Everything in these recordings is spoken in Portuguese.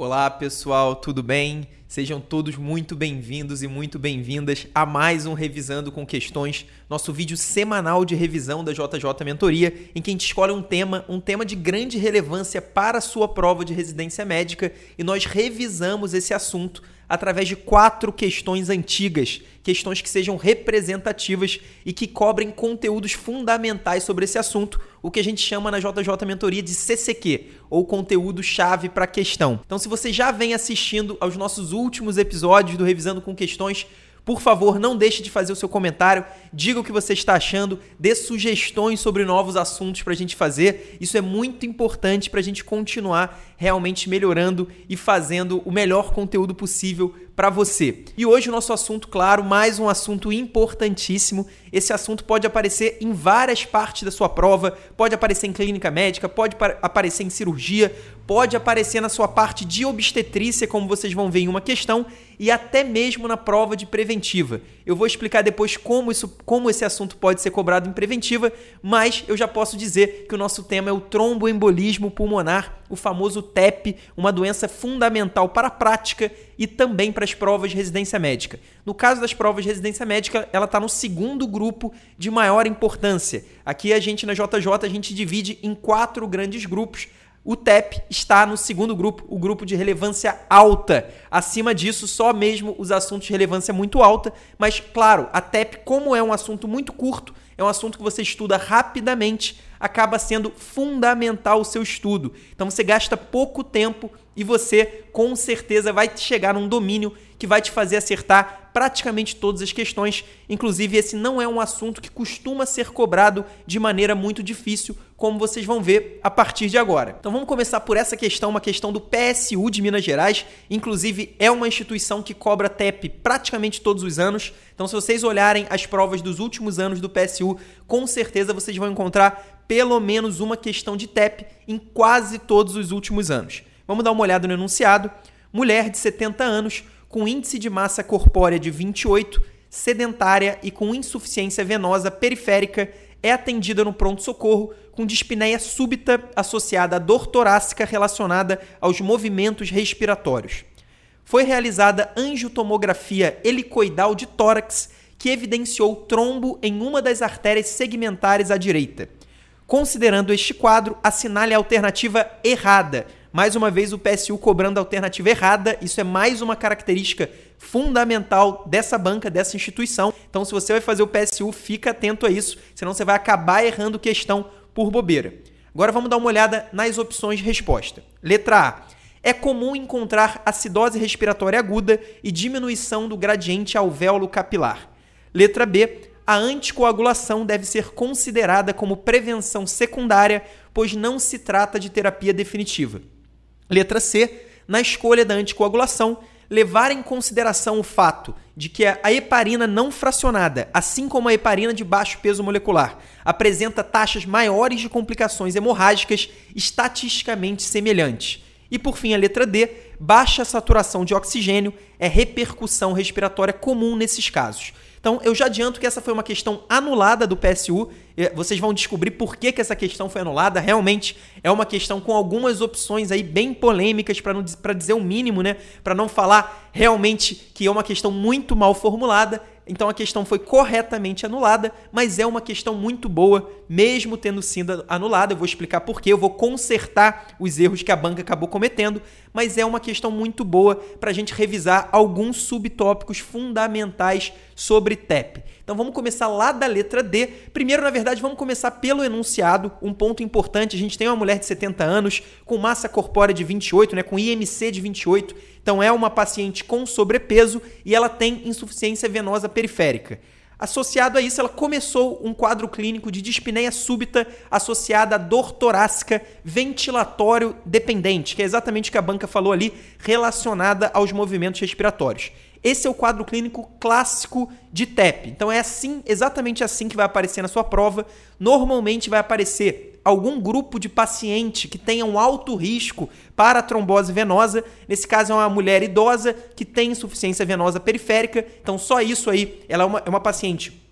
Olá pessoal, tudo bem? Sejam todos muito bem-vindos e muito bem-vindas a mais um Revisando com Questões, nosso vídeo semanal de revisão da JJ Mentoria, em que a gente escolhe um tema, um tema de grande relevância para a sua prova de residência médica e nós revisamos esse assunto através de quatro questões antigas, questões que sejam representativas e que cobrem conteúdos fundamentais sobre esse assunto, o que a gente chama na JJ Mentoria de CCQ, ou conteúdo chave para questão. Então, se você já vem assistindo aos nossos últimos episódios do Revisando com Questões, por favor, não deixe de fazer o seu comentário, diga o que você está achando, dê sugestões sobre novos assuntos para a gente fazer. Isso é muito importante para a gente continuar realmente melhorando e fazendo o melhor conteúdo possível para você. E hoje o nosso assunto, claro, mais um assunto importantíssimo. Esse assunto pode aparecer em várias partes da sua prova, pode aparecer em clínica médica, pode aparecer em cirurgia, pode aparecer na sua parte de obstetrícia, como vocês vão ver em uma questão, e até mesmo na prova de preventiva. Eu vou explicar depois como, isso, como esse assunto pode ser cobrado em preventiva, mas eu já posso dizer que o nosso tema é o tromboembolismo pulmonar, o famoso TEP, uma doença fundamental para a prática e também para as provas de residência médica. No caso das provas de residência médica, ela está no segundo grupo de maior importância. Aqui a gente na JJ a gente divide em quatro grandes grupos. O TEP está no segundo grupo, o grupo de relevância alta. Acima disso, só mesmo os assuntos de relevância muito alta. Mas, claro, a TEP, como é um assunto muito curto, é um assunto que você estuda rapidamente, acaba sendo fundamental o seu estudo. Então você gasta pouco tempo e você com certeza vai chegar num domínio que vai te fazer acertar praticamente todas as questões. Inclusive, esse não é um assunto que costuma ser cobrado de maneira muito difícil, como vocês vão ver a partir de agora. Então vamos começar por essa questão, uma questão do PSU de Minas Gerais. Inclusive, é uma instituição que cobra TEP praticamente todos os anos. Então, se vocês olharem as provas dos últimos anos do PSU, com certeza vocês vão encontrar pelo menos uma questão de TEP em quase todos os últimos anos. Vamos dar uma olhada no enunciado. Mulher de 70 anos, com índice de massa corpórea de 28, sedentária e com insuficiência venosa periférica, é atendida no pronto-socorro com dispneia súbita associada à dor torácica relacionada aos movimentos respiratórios. Foi realizada angiotomografia helicoidal de tórax que evidenciou trombo em uma das artérias segmentares à direita. Considerando este quadro, assinale a alternativa errada, mais uma vez, o PSU cobrando a alternativa errada. Isso é mais uma característica fundamental dessa banca, dessa instituição. Então, se você vai fazer o PSU, fica atento a isso, senão você vai acabar errando questão por bobeira. Agora vamos dar uma olhada nas opções de resposta. Letra A. É comum encontrar acidose respiratória aguda e diminuição do gradiente alvéolo capilar. Letra B. A anticoagulação deve ser considerada como prevenção secundária, pois não se trata de terapia definitiva. Letra C, na escolha da anticoagulação, levar em consideração o fato de que a heparina não fracionada, assim como a heparina de baixo peso molecular, apresenta taxas maiores de complicações hemorrágicas estatisticamente semelhantes. E por fim, a letra D, baixa saturação de oxigênio é repercussão respiratória comum nesses casos. Então, eu já adianto que essa foi uma questão anulada do PSU. Vocês vão descobrir por que, que essa questão foi anulada. Realmente é uma questão com algumas opções aí bem polêmicas, para dizer o mínimo, né? Para não falar realmente que é uma questão muito mal formulada. Então a questão foi corretamente anulada, mas é uma questão muito boa, mesmo tendo sido anulada. Eu vou explicar por quê, eu vou consertar os erros que a banca acabou cometendo, mas é uma questão muito boa para a gente revisar alguns subtópicos fundamentais sobre TEP. Então vamos começar lá da letra D. Primeiro, na verdade, vamos começar pelo enunciado. Um ponto importante: a gente tem uma mulher de 70 anos com massa corpórea de 28, né, com IMC de 28. Então é uma paciente com sobrepeso e ela tem insuficiência venosa periférica. Associado a isso, ela começou um quadro clínico de dispneia súbita associada a dor torácica ventilatório dependente, que é exatamente o que a banca falou ali, relacionada aos movimentos respiratórios. Esse é o quadro clínico clássico de TEP. Então é assim, exatamente assim que vai aparecer na sua prova. Normalmente vai aparecer algum grupo de paciente que tenha um alto risco para trombose venosa. Nesse caso é uma mulher idosa que tem insuficiência venosa periférica. Então só isso aí, ela é uma, é uma paciente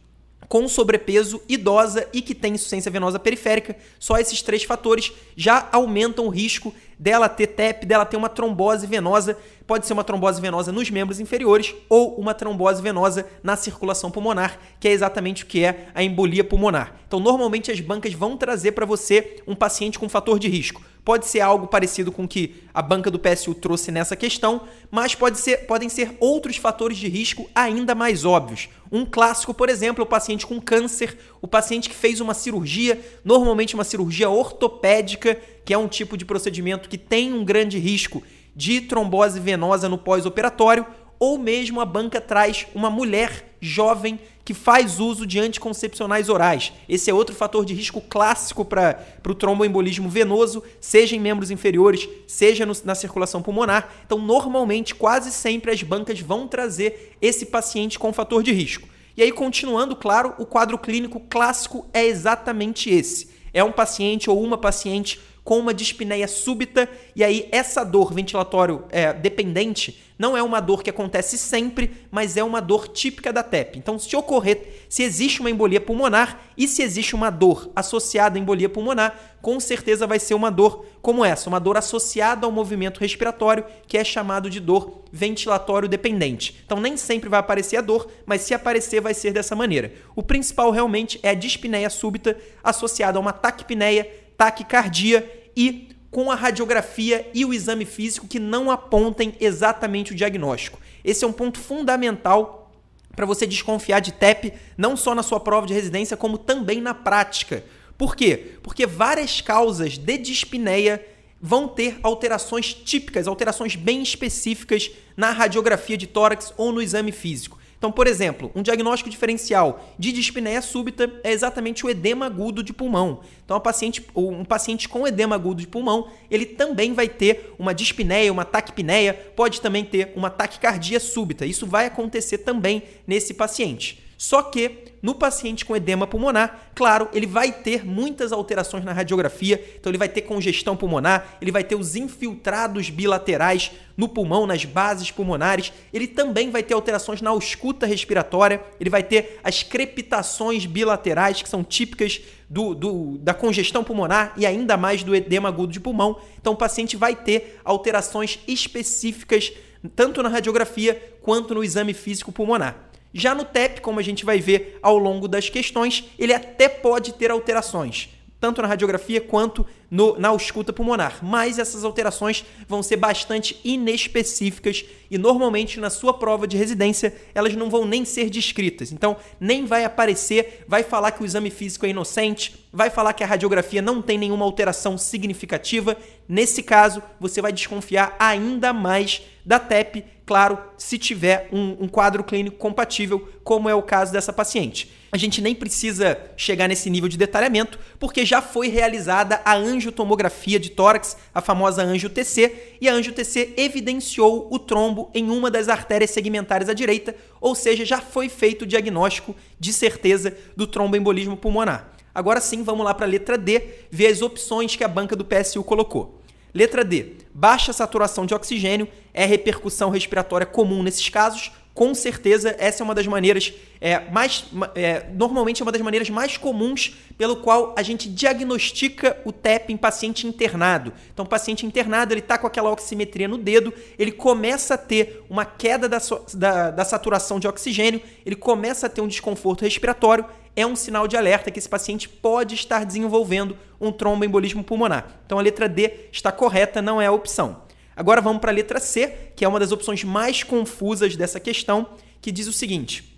com sobrepeso, idosa e que tem insuficiência venosa periférica. Só esses três fatores já aumentam o risco dela ter TEP, dela ter uma trombose venosa. Pode ser uma trombose venosa nos membros inferiores ou uma trombose venosa na circulação pulmonar, que é exatamente o que é a embolia pulmonar. Então, normalmente as bancas vão trazer para você um paciente com fator de risco. Pode ser algo parecido com o que a banca do PSU trouxe nessa questão, mas pode ser, podem ser outros fatores de risco ainda mais óbvios. Um clássico, por exemplo, é o paciente com câncer, o paciente que fez uma cirurgia, normalmente uma cirurgia ortopédica, que é um tipo de procedimento que tem um grande risco de trombose venosa no pós-operatório, ou mesmo a banca traz uma mulher jovem que faz uso de anticoncepcionais orais. Esse é outro fator de risco clássico para o tromboembolismo venoso, seja em membros inferiores, seja no, na circulação pulmonar. Então, normalmente, quase sempre as bancas vão trazer esse paciente com fator de risco. E aí, continuando, claro, o quadro clínico clássico é exatamente esse. É um paciente ou uma paciente com uma dispneia súbita, e aí essa dor ventilatório é, dependente não é uma dor que acontece sempre, mas é uma dor típica da TEP. Então, se ocorrer, se existe uma embolia pulmonar e se existe uma dor associada à embolia pulmonar, com certeza vai ser uma dor como essa, uma dor associada ao movimento respiratório, que é chamado de dor ventilatório dependente. Então, nem sempre vai aparecer a dor, mas se aparecer, vai ser dessa maneira. O principal realmente é a dispneia súbita associada a uma taquipneia taquicardia e com a radiografia e o exame físico que não apontem exatamente o diagnóstico. Esse é um ponto fundamental para você desconfiar de TEP, não só na sua prova de residência, como também na prática. Por quê? Porque várias causas de dispneia vão ter alterações típicas, alterações bem específicas na radiografia de tórax ou no exame físico. Então, por exemplo, um diagnóstico diferencial de dispneia súbita é exatamente o edema agudo de pulmão. Então, paciente, um paciente com edema agudo de pulmão, ele também vai ter uma dispneia, uma taquipneia, pode também ter uma taquicardia súbita. Isso vai acontecer também nesse paciente. Só que no paciente com edema pulmonar, claro, ele vai ter muitas alterações na radiografia, então ele vai ter congestão pulmonar, ele vai ter os infiltrados bilaterais no pulmão, nas bases pulmonares, ele também vai ter alterações na ausculta respiratória, ele vai ter as crepitações bilaterais, que são típicas do, do, da congestão pulmonar e ainda mais do edema agudo de pulmão. Então o paciente vai ter alterações específicas tanto na radiografia quanto no exame físico pulmonar. Já no TEP, como a gente vai ver ao longo das questões, ele até pode ter alterações, tanto na radiografia quanto no, na ausculta pulmonar, mas essas alterações vão ser bastante inespecíficas e normalmente na sua prova de residência elas não vão nem ser descritas. Então, nem vai aparecer, vai falar que o exame físico é inocente, vai falar que a radiografia não tem nenhuma alteração significativa. Nesse caso, você vai desconfiar ainda mais da TEP, claro, se tiver um, um quadro clínico compatível, como é o caso dessa paciente. A gente nem precisa chegar nesse nível de detalhamento, porque já foi realizada a angiotomografia de tórax, a famosa angio-TC, e a angio-TC evidenciou o trombo em uma das artérias segmentares à direita, ou seja, já foi feito o diagnóstico de certeza do tromboembolismo pulmonar. Agora sim, vamos lá para a letra D, ver as opções que a banca do PSU colocou. Letra D. Baixa saturação de oxigênio é repercussão respiratória comum nesses casos. Com certeza, essa é uma das maneiras é, mais. É, normalmente é uma das maneiras mais comuns pelo qual a gente diagnostica o TEP em paciente internado. Então, paciente internado ele está com aquela oximetria no dedo, ele começa a ter uma queda da, da, da saturação de oxigênio, ele começa a ter um desconforto respiratório é um sinal de alerta que esse paciente pode estar desenvolvendo um tromboembolismo pulmonar. Então a letra D está correta, não é a opção. Agora vamos para a letra C, que é uma das opções mais confusas dessa questão, que diz o seguinte: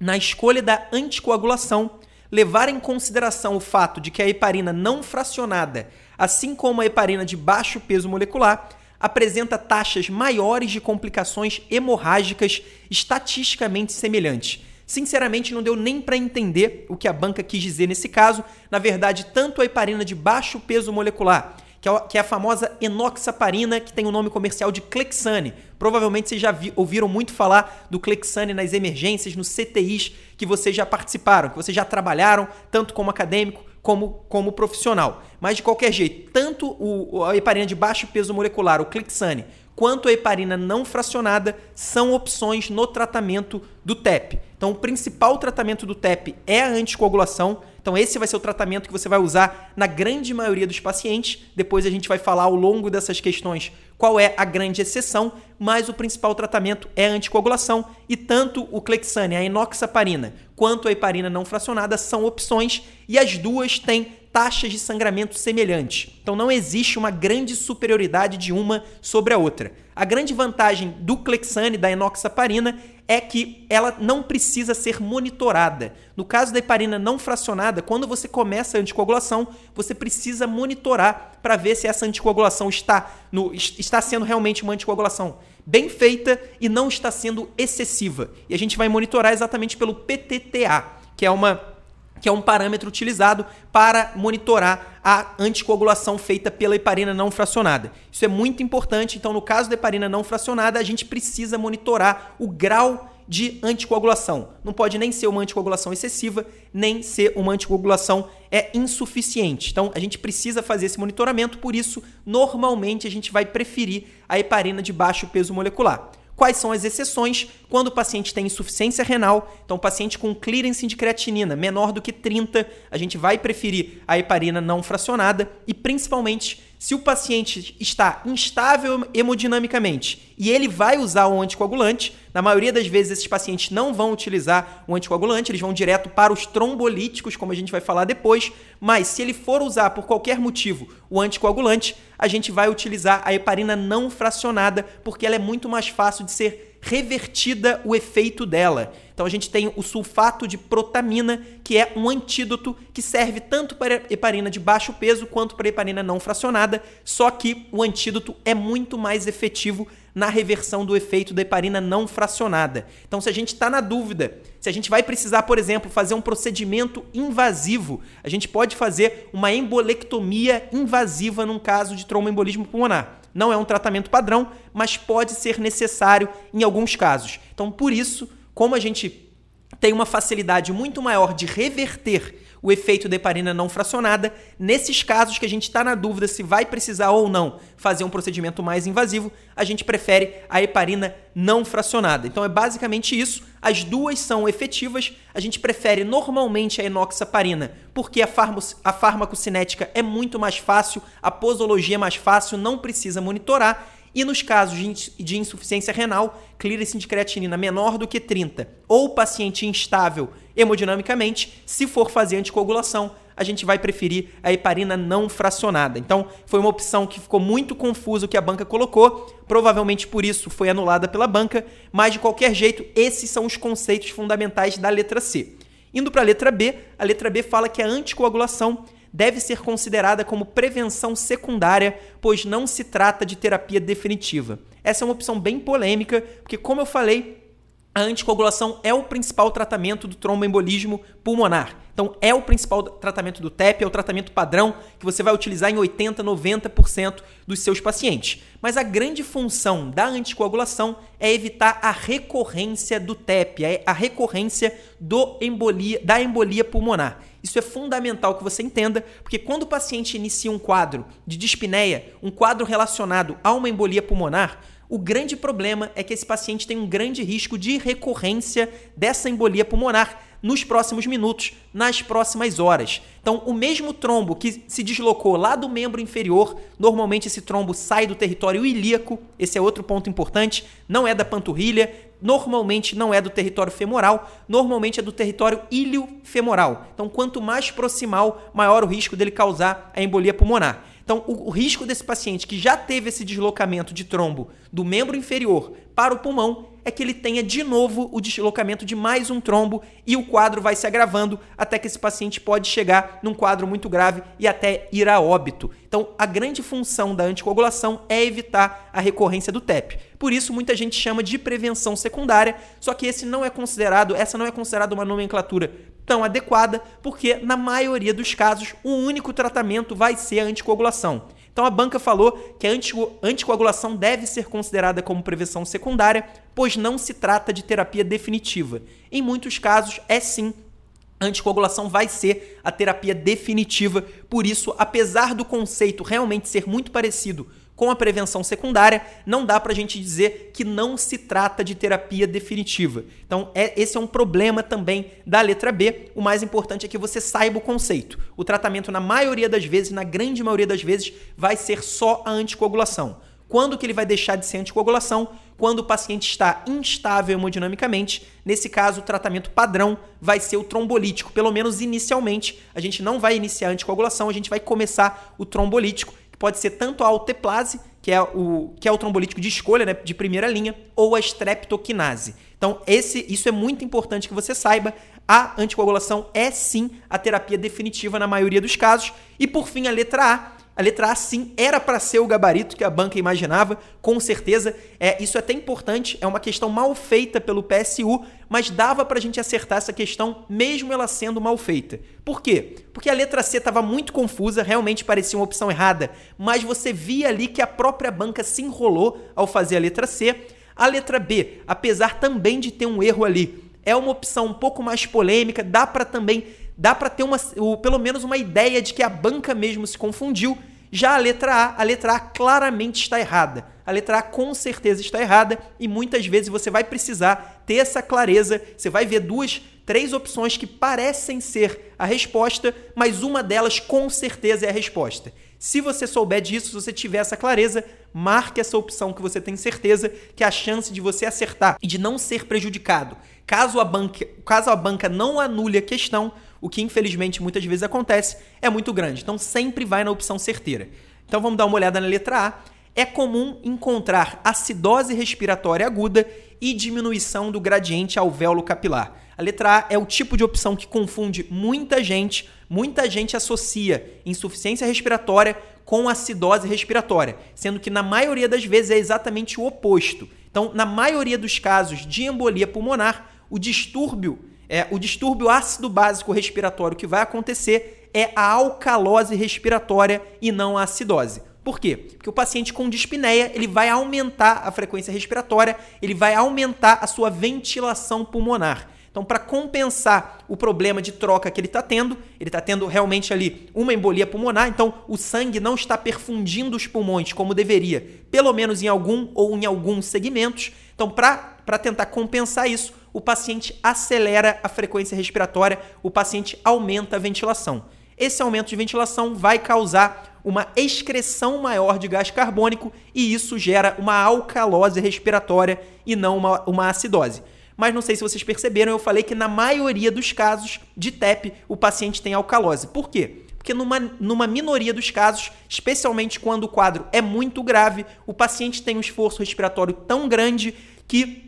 na escolha da anticoagulação, levar em consideração o fato de que a heparina não fracionada, assim como a heparina de baixo peso molecular, apresenta taxas maiores de complicações hemorrágicas estatisticamente semelhantes Sinceramente, não deu nem para entender o que a banca quis dizer nesse caso. Na verdade, tanto a heparina de baixo peso molecular, que é a famosa enoxaparina, que tem o nome comercial de Clexane. Provavelmente vocês já vi, ouviram muito falar do Clexane nas emergências, nos CTIs que vocês já participaram, que vocês já trabalharam, tanto como acadêmico como, como profissional. Mas de qualquer jeito, tanto o, a heparina de baixo peso molecular, o Clexane, quanto a heparina não fracionada são opções no tratamento do TEP. Então, o principal tratamento do TEP é a anticoagulação. Então, esse vai ser o tratamento que você vai usar na grande maioria dos pacientes. Depois a gente vai falar ao longo dessas questões qual é a grande exceção, mas o principal tratamento é a anticoagulação e tanto o Clexane, a enoxaparina, quanto a heparina não fracionada são opções e as duas têm taxas de sangramento semelhantes. Então não existe uma grande superioridade de uma sobre a outra. A grande vantagem do Clexane, da enoxaparina, é que ela não precisa ser monitorada. No caso da heparina não fracionada, quando você começa a anticoagulação, você precisa monitorar para ver se essa anticoagulação está, no, está sendo realmente uma anticoagulação bem feita e não está sendo excessiva. E a gente vai monitorar exatamente pelo PTTA, que é uma que é um parâmetro utilizado para monitorar a anticoagulação feita pela heparina não fracionada. Isso é muito importante, então no caso da heparina não fracionada, a gente precisa monitorar o grau de anticoagulação. Não pode nem ser uma anticoagulação excessiva, nem ser uma anticoagulação é insuficiente. Então a gente precisa fazer esse monitoramento, por isso normalmente a gente vai preferir a heparina de baixo peso molecular. Quais são as exceções? Quando o paciente tem insuficiência renal, então o paciente com clearance de creatinina menor do que 30, a gente vai preferir a heparina não fracionada e principalmente se o paciente está instável hemodinamicamente e ele vai usar o anticoagulante, na maioria das vezes esses pacientes não vão utilizar o anticoagulante, eles vão direto para os trombolíticos, como a gente vai falar depois, mas se ele for usar por qualquer motivo o anticoagulante, a gente vai utilizar a heparina não fracionada, porque ela é muito mais fácil de ser revertida o efeito dela. Então a gente tem o sulfato de protamina, que é um antídoto que serve tanto para heparina de baixo peso quanto para heparina não fracionada, só que o antídoto é muito mais efetivo na reversão do efeito da heparina não fracionada. Então, se a gente está na dúvida, se a gente vai precisar, por exemplo, fazer um procedimento invasivo, a gente pode fazer uma embolectomia invasiva num caso de tromboembolismo pulmonar. Não é um tratamento padrão, mas pode ser necessário em alguns casos. Então, por isso, como a gente tem uma facilidade muito maior de reverter o efeito da heparina não fracionada. Nesses casos que a gente está na dúvida se vai precisar ou não fazer um procedimento mais invasivo, a gente prefere a heparina não fracionada. Então é basicamente isso. As duas são efetivas. A gente prefere normalmente a enoxaparina porque a, a farmacocinética é muito mais fácil, a posologia é mais fácil, não precisa monitorar. E nos casos de insuficiência renal, clearance de creatinina menor do que 30 ou paciente instável hemodinamicamente, se for fazer anticoagulação, a gente vai preferir a heparina não fracionada. Então, foi uma opção que ficou muito confuso que a banca colocou, provavelmente por isso foi anulada pela banca, mas de qualquer jeito, esses são os conceitos fundamentais da letra C. Indo para a letra B, a letra B fala que a anticoagulação deve ser considerada como prevenção secundária, pois não se trata de terapia definitiva. Essa é uma opção bem polêmica, porque, como eu falei, a anticoagulação é o principal tratamento do tromboembolismo pulmonar. Então, é o principal tratamento do TEP, é o tratamento padrão que você vai utilizar em 80, 90% dos seus pacientes. Mas a grande função da anticoagulação é evitar a recorrência do TEP, é a recorrência do embolia, da embolia pulmonar. Isso é fundamental que você entenda, porque quando o paciente inicia um quadro de dispneia, um quadro relacionado a uma embolia pulmonar, o grande problema é que esse paciente tem um grande risco de recorrência dessa embolia pulmonar nos próximos minutos, nas próximas horas. Então, o mesmo trombo que se deslocou lá do membro inferior, normalmente esse trombo sai do território ilíaco, esse é outro ponto importante, não é da panturrilha, normalmente não é do território femoral, normalmente é do território ilio-femoral. Então, quanto mais proximal, maior o risco dele causar a embolia pulmonar. Então, o, o, risco desse paciente que já teve esse deslocamento de trombo do membro inferior para o pulmão é que ele tenha de novo o deslocamento de mais um trombo e o quadro vai se agravando até que esse paciente pode chegar num quadro muito grave e até ir a óbito. Então, a grande função da anticoagulação é evitar a recorrência do TEP. Por isso, muita gente chama de prevenção secundária, só que esse não é considerado, essa não é considerada uma nomenclatura tão adequada, porque na maioria dos casos o único tratamento vai ser a anticoagulação. Então a banca falou que a anticoagulação deve ser considerada como prevenção secundária, pois não se trata de terapia definitiva. Em muitos casos, é sim a anticoagulação vai ser a terapia definitiva. Por isso, apesar do conceito realmente ser muito parecido com a prevenção secundária, não dá para a gente dizer que não se trata de terapia definitiva. Então, é, esse é um problema também da letra B. O mais importante é que você saiba o conceito. O tratamento, na maioria das vezes, na grande maioria das vezes, vai ser só a anticoagulação. Quando que ele vai deixar de ser anticoagulação? Quando o paciente está instável hemodinamicamente. Nesse caso, o tratamento padrão vai ser o trombolítico. Pelo menos inicialmente, a gente não vai iniciar a anticoagulação, a gente vai começar o trombolítico pode ser tanto a alteplase, que é o, que é o trombolítico de escolha, né, de primeira linha, ou a streptokinase. Então, esse, isso é muito importante que você saiba. A anticoagulação é sim a terapia definitiva na maioria dos casos. E por fim, a letra A a letra A, sim, era para ser o gabarito que a banca imaginava, com certeza. É, isso é até importante, é uma questão mal feita pelo PSU, mas dava para a gente acertar essa questão, mesmo ela sendo mal feita. Por quê? Porque a letra C estava muito confusa, realmente parecia uma opção errada, mas você via ali que a própria banca se enrolou ao fazer a letra C. A letra B, apesar também de ter um erro ali, é uma opção um pouco mais polêmica, dá para também dá para ter uma, pelo menos uma ideia de que a banca mesmo se confundiu. Já a letra A, a letra A claramente está errada. A letra A com certeza está errada e muitas vezes você vai precisar ter essa clareza. Você vai ver duas, três opções que parecem ser a resposta, mas uma delas com certeza é a resposta. Se você souber disso, se você tiver essa clareza, marque essa opção que você tem certeza que a chance de você acertar e de não ser prejudicado, caso a banca, caso a banca não anule a questão, o que infelizmente muitas vezes acontece, é muito grande. Então sempre vai na opção certeira. Então vamos dar uma olhada na letra A. É comum encontrar acidose respiratória aguda e diminuição do gradiente alvéolo capilar. A letra A é o tipo de opção que confunde muita gente, muita gente associa insuficiência respiratória com acidose respiratória, sendo que na maioria das vezes é exatamente o oposto. Então, na maioria dos casos de embolia pulmonar, o distúrbio é, o distúrbio ácido básico respiratório que vai acontecer é a alcalose respiratória e não a acidose. Por quê? Porque o paciente com dispneia, ele vai aumentar a frequência respiratória, ele vai aumentar a sua ventilação pulmonar. Então, para compensar o problema de troca que ele está tendo, ele está tendo realmente ali uma embolia pulmonar, então o sangue não está perfundindo os pulmões como deveria, pelo menos em algum ou em alguns segmentos. Então, para tentar compensar isso, o paciente acelera a frequência respiratória, o paciente aumenta a ventilação. Esse aumento de ventilação vai causar uma excreção maior de gás carbônico e isso gera uma alcalose respiratória e não uma, uma acidose. Mas não sei se vocês perceberam, eu falei que na maioria dos casos de TEP o paciente tem alcalose. Por quê? Porque numa, numa minoria dos casos, especialmente quando o quadro é muito grave, o paciente tem um esforço respiratório tão grande que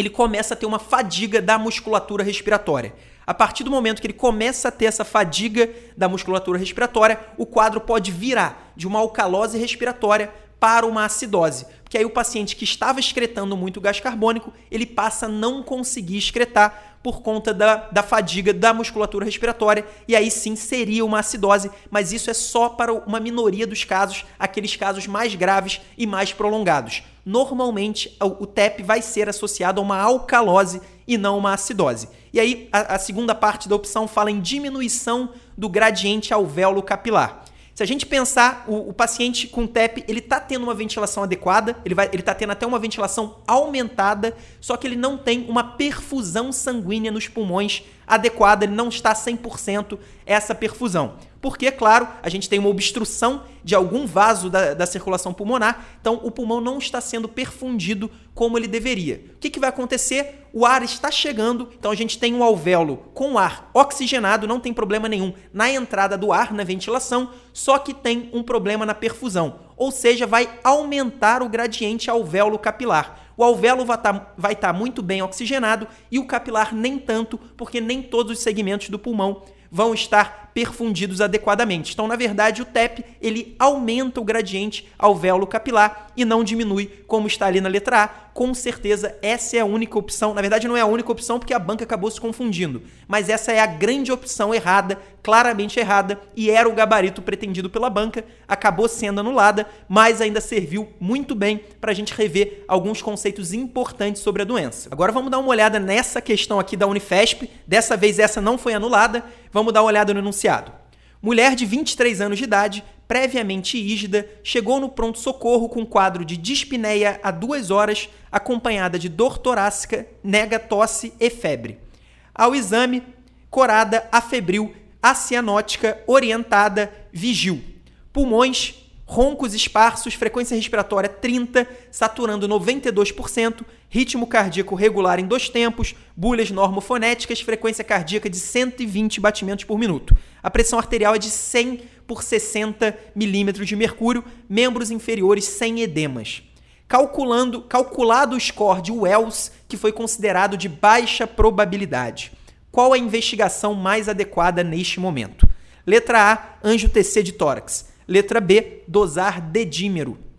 ele começa a ter uma fadiga da musculatura respiratória. A partir do momento que ele começa a ter essa fadiga da musculatura respiratória, o quadro pode virar de uma alcalose respiratória para uma acidose. Porque aí o paciente que estava excretando muito gás carbônico, ele passa a não conseguir excretar por conta da, da fadiga da musculatura respiratória, e aí sim seria uma acidose, mas isso é só para uma minoria dos casos, aqueles casos mais graves e mais prolongados. Normalmente, o TEP vai ser associado a uma alcalose e não uma acidose. E aí, a, a segunda parte da opção fala em diminuição do gradiente alvéolo capilar. Se a gente pensar, o, o paciente com TEP, ele está tendo uma ventilação adequada, ele está tendo até uma ventilação aumentada, só que ele não tem uma perfusão sanguínea nos pulmões adequada, ele não está 100% essa perfusão. Porque, claro, a gente tem uma obstrução de algum vaso da, da, circulação pulmonar, então o pulmão não está sendo perfundido como ele deveria. O que, que vai acontecer? O ar está chegando, então a gente tem um alvéolo com ar oxigenado, não tem problema nenhum na entrada do ar, na ventilação, só que tem um problema na perfusão, ou seja, vai aumentar o gradiente alvéolo capilar. O alvéolo vai estar tá, tá muito bem oxigenado e o capilar nem tanto, porque nem todos os segmentos do pulmão vão estar perfundidos adequadamente. Então, na verdade, o TEP ele aumenta o gradiente alvéolo capilar e não diminui, como está ali na letra A. Com certeza, essa é a única opção. Na verdade, não é a única opção porque a banca acabou se confundindo, mas essa é a grande opção errada, claramente errada, e era o gabarito pretendido pela banca, acabou sendo anulada, mas ainda serviu muito bem para a gente rever alguns conceitos importantes sobre a doença. Agora vamos dar uma olhada nessa questão aqui da Unifesp. Dessa vez essa não foi anulada. Vamos dar uma olhada no enunciado. Mulher de 23 anos de idade previamente ígida, chegou no pronto-socorro com quadro de dispneia a duas horas, acompanhada de dor torácica, nega tosse e febre. Ao exame, corada afebril, acianótica, orientada, vigil. Pulmões, roncos esparsos, frequência respiratória 30, saturando 92%, ritmo cardíaco regular em dois tempos, bulhas normofonéticas, frequência cardíaca de 120 batimentos por minuto. A pressão arterial é de 100 por 60 milímetros de mercúrio, membros inferiores sem edemas. Calculando, calculado o score de Wells, que foi considerado de baixa probabilidade. Qual a investigação mais adequada neste momento? Letra A, anjo TC de tórax. Letra B, dosar dedímero.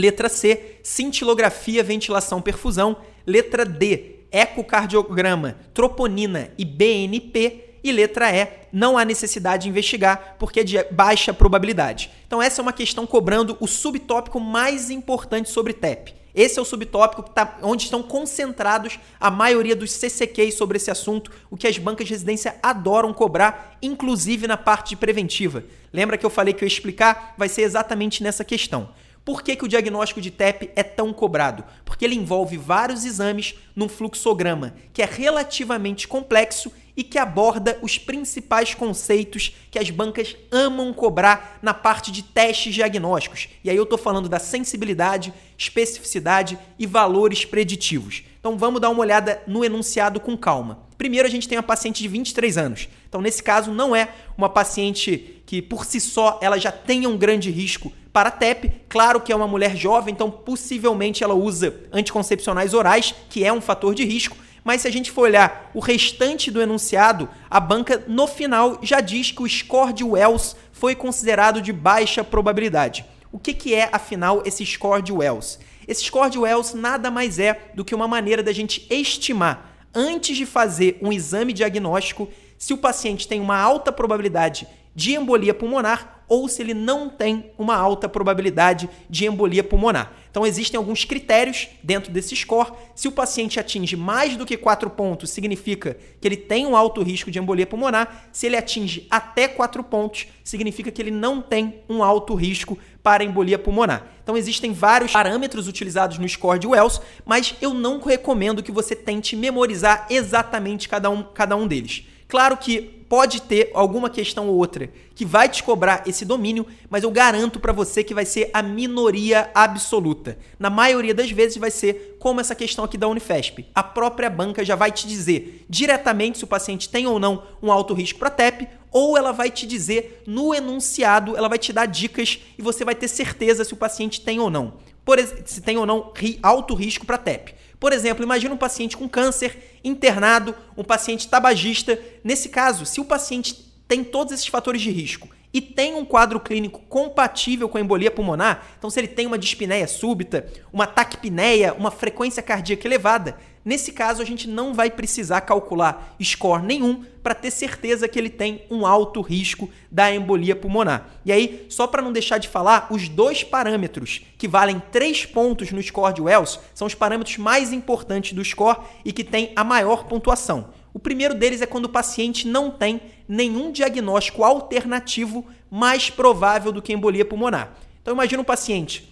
Letra C, cintilografia, ventilação, perfusão. Letra D, ecocardiograma, troponina e BNP. E letra E, não há necessidade de investigar porque é de baixa probabilidade. Então essa é uma questão cobrando o subtópico mais importante sobre TEP. Esse é o subtópico tá, onde estão concentrados a maioria dos CCQs sobre esse assunto, o que as bancas de residência adoram cobrar, inclusive na parte preventiva. Lembra que eu falei que eu ia explicar? Vai ser exatamente nessa questão. Por que, que o diagnóstico de TEP é tão cobrado? Porque ele envolve vários exames num fluxograma, que é relativamente complexo e que aborda os principais conceitos que as bancas amam cobrar na parte de testes diagnósticos. E aí eu estou falando da sensibilidade, especificidade e valores preditivos. Então vamos dar uma olhada no enunciado com calma. Primeiro a gente tem uma paciente de 23 anos. Então nesse caso não é uma paciente que por si só ela já tenha um grande risco para TEP. Claro que é uma mulher jovem, então possivelmente ela usa anticoncepcionais orais, que é um fator de risco mas se a gente for olhar o restante do enunciado, a banca no final já diz que o score de Wells foi considerado de baixa probabilidade. O que, que é, afinal, esse score de Wells? Esse score de Wells nada mais é do que uma maneira da gente estimar, antes de fazer um exame diagnóstico, se o paciente tem uma alta probabilidade de embolia pulmonar ou se ele não tem uma alta probabilidade de embolia pulmonar. Então existem alguns critérios dentro desse score. Se o paciente atinge mais do que 4 pontos, significa que ele tem um alto risco de embolia pulmonar. Se ele atinge até 4 pontos, significa que ele não tem um alto risco para embolia pulmonar. Então existem vários parâmetros utilizados no score de Wells, mas eu não recomendo que você tente memorizar exatamente cada um, cada um deles. Claro que pode ter alguma questão ou outra que vai te cobrar esse domínio, mas eu garanto para você que vai ser a minoria absoluta. Na maioria das vezes vai ser como essa questão aqui da Unifesp. A própria banca já vai te dizer diretamente se o paciente tem ou não um alto risco para TEP, ou ela vai te dizer no enunciado, ela vai te dar dicas e você vai ter certeza se o paciente tem ou não. Por, se tem ou não alto risco para TEP. Por exemplo, imagina um paciente com câncer internado, um paciente tabagista. Nesse caso, se o paciente tem todos esses fatores de risco e tem um quadro clínico compatível com a embolia pulmonar, então se ele tem uma dispneia súbita, uma taquipneia, uma frequência cardíaca elevada, nesse caso a gente não vai precisar calcular score nenhum para ter certeza que ele tem um alto risco da embolia pulmonar. E aí, só para não deixar de falar, os dois parâmetros que valem 3 pontos no score de Wells são os parâmetros mais importantes do score e que têm a maior pontuação. O primeiro deles é quando o paciente não tem nenhum diagnóstico alternativo mais provável do que embolia pulmonar. Então imagina um paciente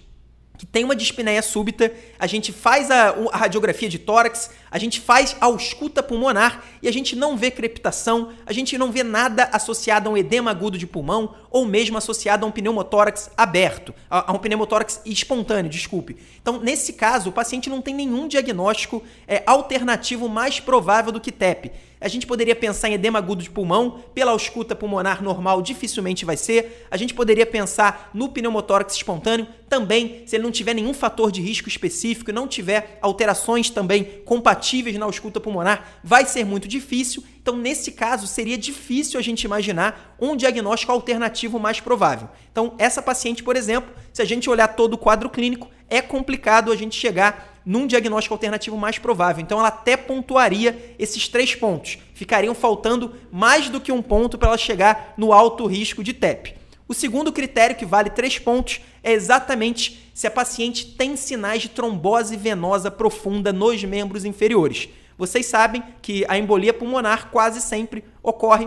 que tem uma dispneia súbita, a gente faz a, a, radiografia de tórax, a gente faz a ausculta pulmonar e a gente não vê crepitação, a gente não vê nada associado a um edema agudo de pulmão ou mesmo associado a um pneumotórax aberto, a, a um pneumotórax espontâneo, desculpe. Então, nesse caso, o paciente não tem nenhum diagnóstico é, alternativo mais provável do que TEP. A gente poderia pensar em edema agudo de pulmão, pela ausculta pulmonar normal dificilmente vai ser. A gente poderia pensar no pneumotórax espontâneo, também, se ele não tiver nenhum fator de risco específico e não tiver alterações também compatíveis na ausculta pulmonar, vai ser muito difícil. Então, nesse caso, seria difícil a gente imaginar um diagnóstico alternativo mais provável. Então, essa paciente, por exemplo, se a gente olhar todo o quadro clínico, é complicado a gente chegar num diagnóstico alternativo mais provável. Então ela até pontuaria esses três pontos. Ficariam faltando mais do que um ponto para ela chegar no alto risco de TEP. O segundo critério, que vale três pontos, é exatamente se a paciente tem sinais de trombose venosa profunda nos membros inferiores. Vocês sabem que a embolia pulmonar quase sempre ocorre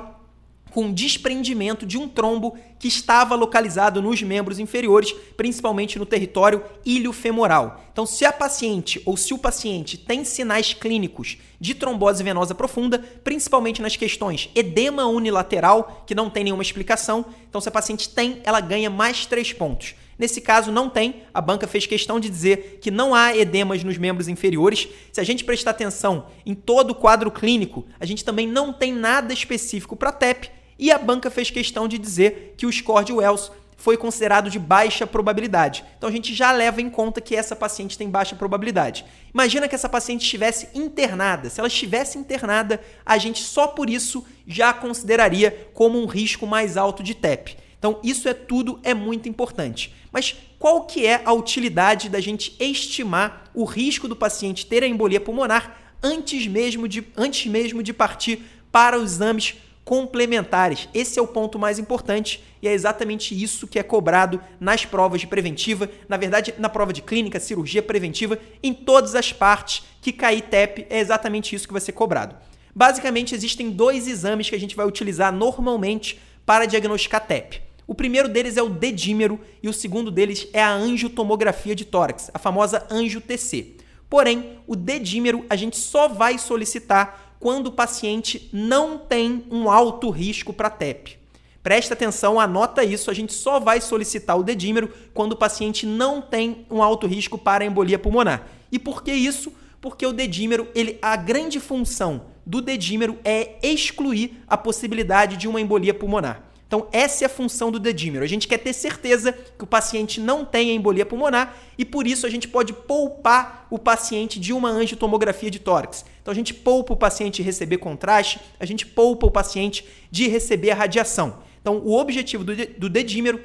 com desprendimento de um trombo que estava localizado nos membros inferiores, principalmente no território ilho-femoral. Então, se a paciente ou se o paciente tem sinais clínicos de trombose venosa profunda, principalmente nas questões edema unilateral, que não tem nenhuma explicação, então se a paciente tem, ela ganha mais três pontos. Nesse caso, não tem. A banca fez questão de dizer que não há edemas nos membros inferiores. Se a gente prestar atenção em todo o quadro clínico, a gente também não tem nada específico para TEP. E a banca fez questão de dizer que o score de Wells foi considerado de baixa probabilidade. Então a gente já leva em conta que essa paciente tem baixa probabilidade. Imagina que essa paciente estivesse internada. Se ela estivesse internada, a gente só por isso já consideraria como um risco mais alto de TEP. Então, isso é tudo é muito importante. Mas qual que é a utilidade da gente estimar o risco do paciente ter a embolia pulmonar antes mesmo de, antes mesmo de partir para os exames complementares? Esse é o ponto mais importante e é exatamente isso que é cobrado nas provas de preventiva, na verdade, na prova de clínica, cirurgia preventiva, em todas as partes que cair TEP, é exatamente isso que vai ser cobrado. Basicamente, existem dois exames que a gente vai utilizar normalmente para diagnosticar TEP. O primeiro deles é o dedímero e o segundo deles é a angiotomografia de tórax, a famosa angio-TC. Porém, o dedímero a gente só vai solicitar quando o paciente não tem um alto risco para TEP. Presta atenção, anota isso, a gente só vai solicitar o dedímero quando o paciente não tem um alto risco para embolia pulmonar. E por que isso? Porque o dedímero, ele, a grande função do dedímero é excluir a possibilidade de uma embolia pulmonar. Então, essa é a função do dedímero. A gente quer ter certeza que o paciente não tem embolia pulmonar e por isso a gente pode poupar o paciente de uma angiotomografia de tórax. Então, a gente poupa o paciente de receber contraste, a gente poupa o paciente de receber a radiação. Então, o objetivo do dedímero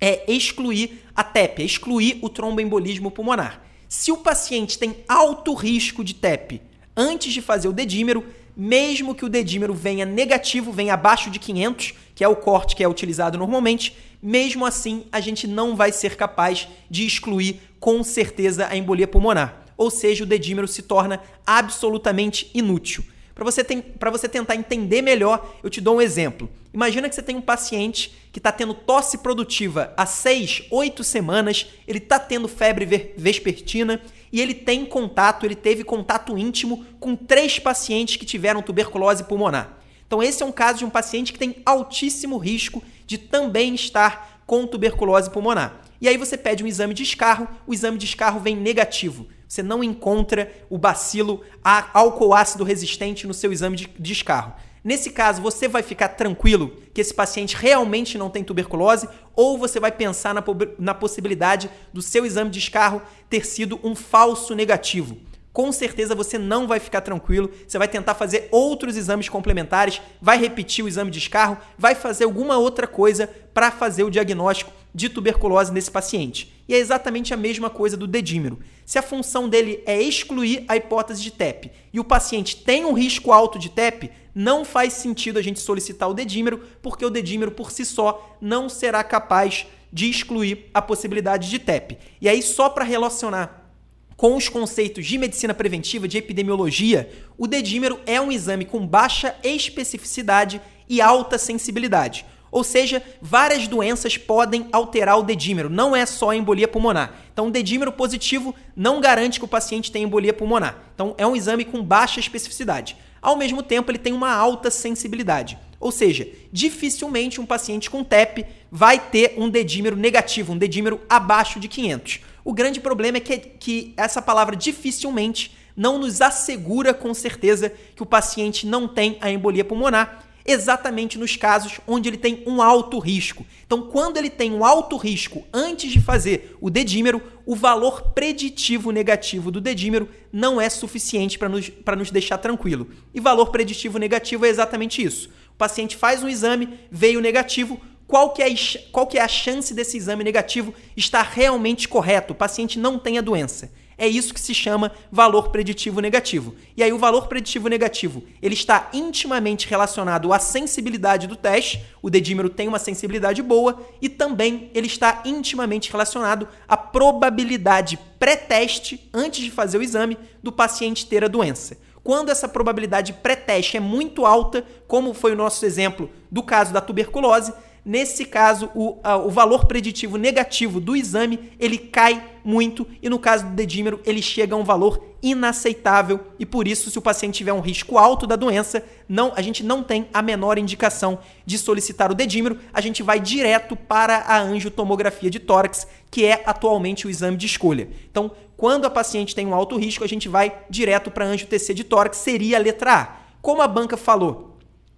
é excluir a TEP, é excluir o tromboembolismo pulmonar. Se o paciente tem alto risco de TEP antes de fazer o dedímero, mesmo que o dedímero venha negativo, venha abaixo de 500, que é o corte que é utilizado normalmente, mesmo assim a gente não vai ser capaz de excluir com certeza a embolia pulmonar. Ou seja, o dedímero se torna absolutamente inútil. Para você, você tentar entender melhor, eu te dou um exemplo. Imagina que você tem um paciente que está tendo tosse produtiva há 6, 8 semanas, ele está tendo febre vespertina e ele tem contato, ele teve contato íntimo com três pacientes que tiveram tuberculose pulmonar. Então, esse é um caso de um paciente que tem altíssimo risco de também estar com tuberculose pulmonar. E aí você pede um exame de escarro, o exame de escarro vem negativo. Você não encontra o bacilo álcool ácido resistente no seu exame de, de escarro. Nesse caso, você vai ficar tranquilo que esse paciente realmente não tem tuberculose ou você vai pensar na, na possibilidade do seu exame de escarro ter sido um falso negativo com certeza você não vai ficar tranquilo. Você vai tentar fazer outros exames complementares, vai repetir o exame de escarro, vai fazer alguma outra coisa para fazer o diagnóstico de tuberculose nesse paciente. E é exatamente a mesma coisa do dedímero. Se a função dele é excluir a hipótese de TEP e o paciente tem um risco alto de TEP, não faz sentido a gente solicitar o dedímero, porque o dedímero por si só não será capaz de excluir a possibilidade de TEP. E aí, só para relacionar com os conceitos de medicina preventiva, de epidemiologia, o dedímero é um exame com baixa especificidade e alta sensibilidade. Ou seja, várias doenças podem alterar o dedímero, não é só a embolia pulmonar. Então, o dedímero positivo não garante que o paciente tenha embolia pulmonar. Então, é um exame com baixa especificidade. Ao mesmo tempo, ele tem uma alta sensibilidade. Ou seja, dificilmente um paciente com TEP vai ter um dedímero negativo, um dedímero abaixo de 500. O grande problema é que, que essa palavra dificilmente não nos assegura com certeza que o paciente não tem a embolia pulmonar, exatamente nos casos onde ele tem um alto risco. Então, quando ele tem um alto risco antes de fazer o dedímero, o valor preditivo negativo do dedímero não é suficiente para nos, nos deixar tranquilo. E valor preditivo negativo é exatamente isso. O paciente faz um exame, veio negativo, qual que, é, qual que é a chance desse exame negativo estar realmente correto, o paciente não tem a doença. É isso que se chama valor preditivo negativo. E aí o valor preditivo negativo, ele está intimamente relacionado à sensibilidade do teste, o dedímero tem uma sensibilidade boa, e também ele está intimamente relacionado à probabilidade pré-teste, antes de fazer o exame, do paciente ter a doença. Quando essa probabilidade pré-teste é muito alta, como foi o nosso exemplo do caso da tuberculose, Nesse caso, o, a, o valor preditivo negativo do exame ele cai muito e no caso do dedímero ele chega a um valor inaceitável e por isso, se o paciente tiver um risco alto da doença, não, a gente não tem a menor indicação de solicitar o dedímero, a gente vai direto para a angiotomografia de tórax, que é atualmente o exame de escolha. Então, quando a paciente tem um alto risco, a gente vai direto para a angio-TC de tórax, seria a letra A. Como a banca falou,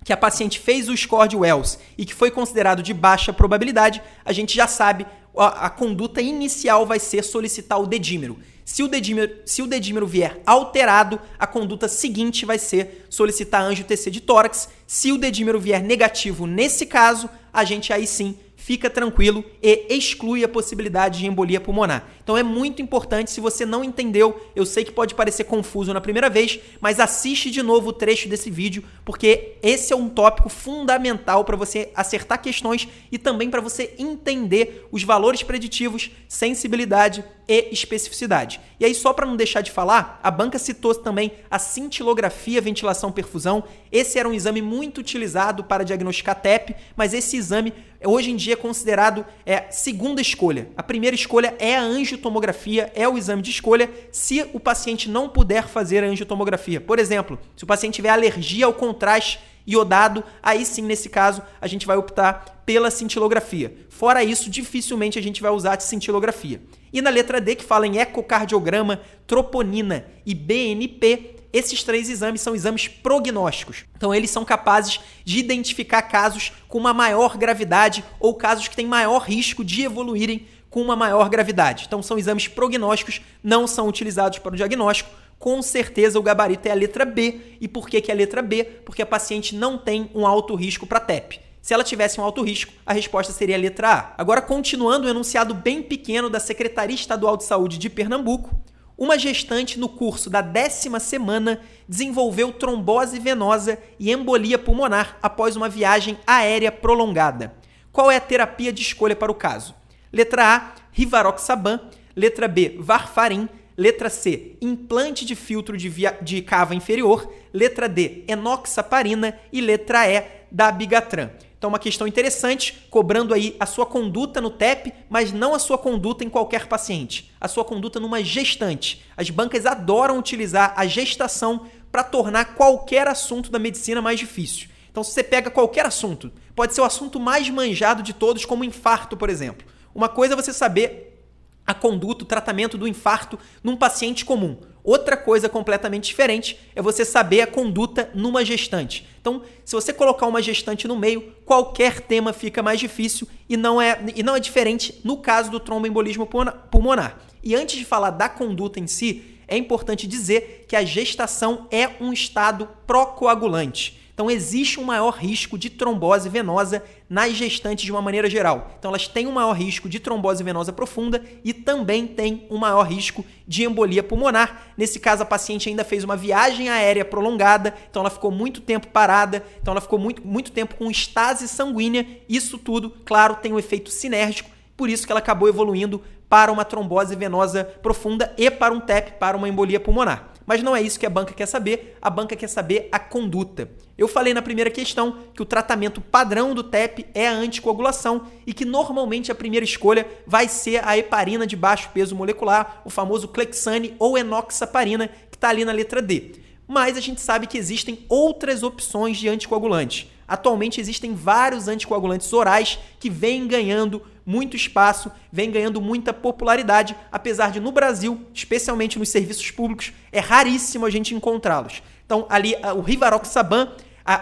que a paciente fez o score de Wells e que foi considerado de baixa probabilidade, a gente já sabe a, a conduta inicial vai ser solicitar o dedímero. Se o dedímero, se o dedímero vier alterado, a conduta seguinte vai ser solicitar anjo TC de tórax. Se o dedímero vier negativo nesse caso, a gente aí sim fica tranquilo e exclui a possibilidade de embolia pulmonar. Então é muito importante, se você não entendeu, eu sei que pode parecer confuso na primeira vez, mas assiste de novo o trecho desse vídeo, porque esse é um tópico fundamental para você acertar questões e também para você entender os valores preditivos, sensibilidade e especificidade. E aí, só para não deixar de falar, a banca citou também a cintilografia ventilação-perfusão. Esse era um exame muito utilizado para diagnosticar TEP, mas esse exame hoje em dia é considerado é, segunda escolha. A primeira escolha é a angiotomografia, é o exame de escolha, se o paciente não puder fazer a angiotomografia. Por exemplo, se o paciente tiver alergia ao contraste iodado, aí sim, nesse caso, a gente vai optar pela cintilografia. Fora isso, dificilmente a gente vai usar a cintilografia. E na letra D, que fala em ecocardiograma, troponina e BNP, esses três exames são exames prognósticos. Então, eles são capazes de identificar casos com uma maior gravidade ou casos que têm maior risco de evoluírem com uma maior gravidade. Então, são exames prognósticos, não são utilizados para o diagnóstico. Com certeza, o gabarito é a letra B. E por que, que é a letra B? Porque a paciente não tem um alto risco para TEP. Se ela tivesse um alto risco, a resposta seria a letra A. Agora, continuando o enunciado bem pequeno da Secretaria Estadual de Saúde de Pernambuco, uma gestante no curso da décima semana desenvolveu trombose venosa e embolia pulmonar após uma viagem aérea prolongada. Qual é a terapia de escolha para o caso? Letra A, Rivaroxaban. Letra B, Varfarin. Letra C, implante de filtro de, via... de cava inferior. Letra D, enoxaparina. E letra E, dabigatran. Então, uma questão interessante, cobrando aí a sua conduta no TEP, mas não a sua conduta em qualquer paciente. A sua conduta numa gestante. As bancas adoram utilizar a gestação para tornar qualquer assunto da medicina mais difícil. Então, se você pega qualquer assunto, pode ser o assunto mais manjado de todos, como infarto, por exemplo. Uma coisa é você saber a conduta, o tratamento do infarto num paciente comum. Outra coisa completamente diferente é você saber a conduta numa gestante. Então, se você colocar uma gestante no meio, qualquer tema fica mais difícil e não é, e não é diferente no caso do tromboembolismo pulmonar. E antes de falar da conduta em si, é importante dizer que a gestação é um estado procoagulante. Então existe um maior risco de trombose venosa nas gestantes de uma maneira geral. Então elas têm um maior risco de trombose venosa profunda e também têm um maior risco de embolia pulmonar. Nesse caso a paciente ainda fez uma viagem aérea prolongada, então ela ficou muito tempo parada, então ela ficou muito, muito tempo com estase sanguínea. Isso tudo, claro, tem um efeito sinérgico, por isso que ela acabou evoluindo para uma trombose venosa profunda e para um TEP, para uma embolia pulmonar. Mas não é isso que a banca quer saber, a banca quer saber a conduta. Eu falei na primeira questão que o tratamento padrão do TEP é a anticoagulação e que normalmente a primeira escolha vai ser a heparina de baixo peso molecular, o famoso Clexane ou enoxaparina, que está ali na letra D. Mas a gente sabe que existem outras opções de anticoagulante. Atualmente existem vários anticoagulantes orais que vêm ganhando muito espaço, vêm ganhando muita popularidade, apesar de no Brasil, especialmente nos serviços públicos, é raríssimo a gente encontrá-los. Então, ali o Rivaroxaban,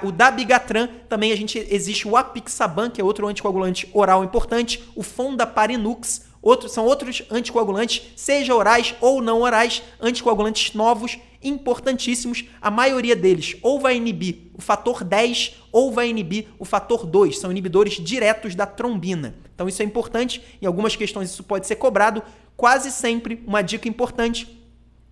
o Dabigatran, também a gente existe o Apixaban, que é outro anticoagulante oral importante, o Fondaparinux, outros, são outros anticoagulantes, seja orais ou não orais, anticoagulantes novos, importantíssimos. A maioria deles ou vai inibir o fator 10 ou vai inibir o fator 2. São inibidores diretos da trombina. Então isso é importante. Em algumas questões isso pode ser cobrado. Quase sempre, uma dica importante,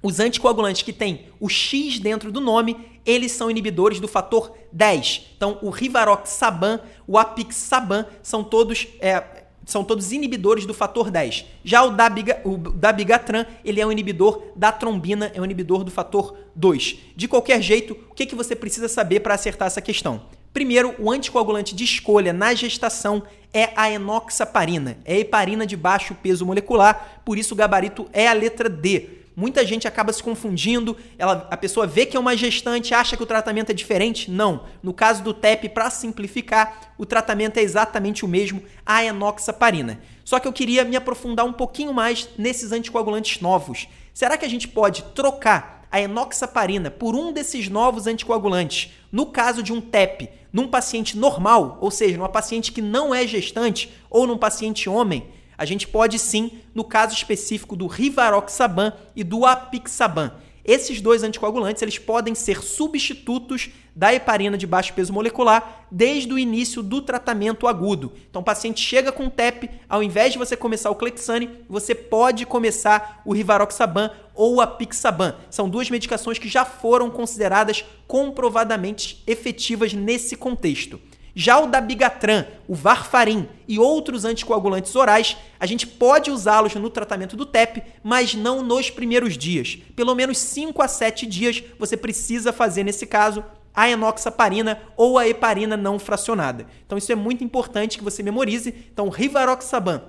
os anticoagulantes que têm o X dentro do nome, eles são inibidores do fator 10. Então, o Rivaroxaban, o Apixaban, são todos é, são todos inibidores do fator 10. Já o, dabiga, o dabigatran, ele é um inibidor da trombina, é um inibidor do fator 2. De qualquer jeito, o que, que você precisa saber para acertar essa questão? Primeiro, o anticoagulante de escolha na gestação é a enoxaparina, é a heparina de baixo peso molecular, por isso o gabarito é a letra D. Muita gente acaba se confundindo, ela, a pessoa vê que é uma gestante, acha que o tratamento é diferente. Não. No caso do TEP, para simplificar, o tratamento é exatamente o mesmo, a enoxaparina. Só que eu queria me aprofundar um pouquinho mais nesses anticoagulantes novos. Será que a gente pode trocar a enoxaparina por um desses novos anticoagulantes, no caso de um TEP, num paciente normal, ou seja, numa paciente que não é gestante ou num paciente homem? A gente pode sim, no caso específico do Rivaroxaban e do Apixaban. Esses dois anticoagulantes eles podem ser substitutos da heparina de baixo peso molecular desde o início do tratamento agudo. Então o paciente chega com TEP, ao invés de você começar o Clexane, você pode começar o Rivaroxaban ou o Apixaban. São duas medicações que já foram consideradas comprovadamente efetivas nesse contexto. Já o dabigatran, o varfarin e outros anticoagulantes orais, a gente pode usá-los no tratamento do TEP, mas não nos primeiros dias. Pelo menos 5 a 7 dias você precisa fazer nesse caso a enoxaparina ou a heparina não fracionada. Então isso é muito importante que você memorize. Então Rivaroxaban